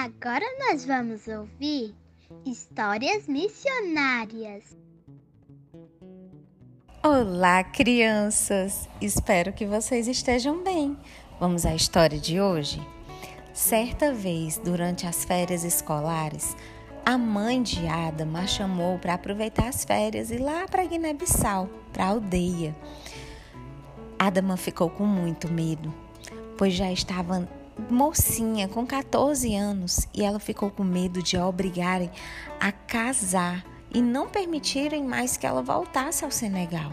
Agora nós vamos ouvir histórias missionárias. Olá, crianças! Espero que vocês estejam bem. Vamos à história de hoje? Certa vez, durante as férias escolares, a mãe de Adam a chamou para aproveitar as férias e ir lá para Guiné-Bissau, para a aldeia. Adama ficou com muito medo, pois já estava mocinha, com 14 anos, e ela ficou com medo de a obrigarem a casar e não permitirem mais que ela voltasse ao Senegal.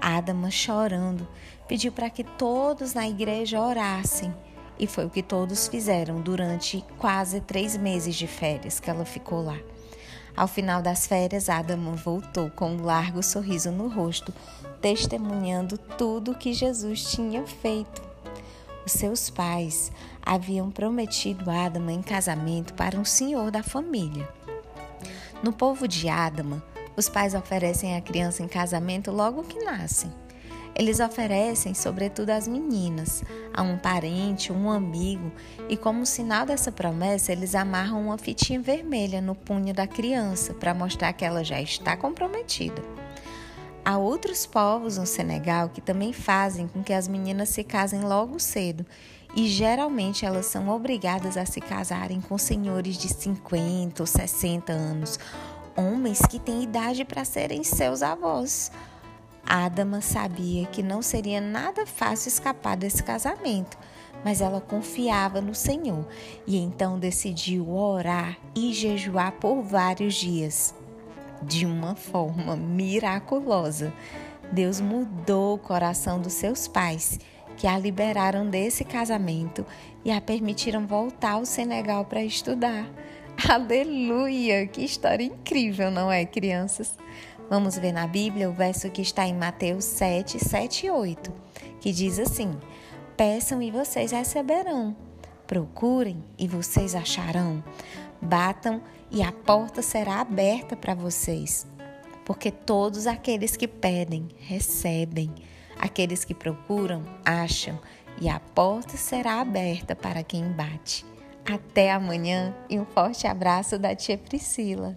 Adama, chorando, pediu para que todos na igreja orassem. E foi o que todos fizeram durante quase três meses de férias que ela ficou lá. Ao final das férias, Adama voltou com um largo sorriso no rosto, testemunhando tudo que Jesus tinha feito. Os seus pais haviam prometido Adama em casamento para um senhor da família. No povo de Adama, os pais oferecem a criança em casamento logo que nascem. Eles oferecem, sobretudo às meninas, a um parente, um amigo, e como sinal dessa promessa, eles amarram uma fitinha vermelha no punho da criança para mostrar que ela já está comprometida. Há outros povos no Senegal que também fazem com que as meninas se casem logo cedo. E geralmente elas são obrigadas a se casarem com senhores de 50 ou 60 anos, homens que têm idade para serem seus avós. Adama sabia que não seria nada fácil escapar desse casamento, mas ela confiava no Senhor e então decidiu orar e jejuar por vários dias de uma forma miraculosa. Deus mudou o coração dos seus pais, que a liberaram desse casamento e a permitiram voltar ao Senegal para estudar. Aleluia! Que história incrível, não é, crianças? Vamos ver na Bíblia o verso que está em Mateus 7, 7 e 8, que diz assim: Peçam e vocês receberão, procurem e vocês acharão, batam e a porta será aberta para vocês. Porque todos aqueles que pedem, recebem, aqueles que procuram, acham, e a porta será aberta para quem bate. Até amanhã e um forte abraço da tia Priscila.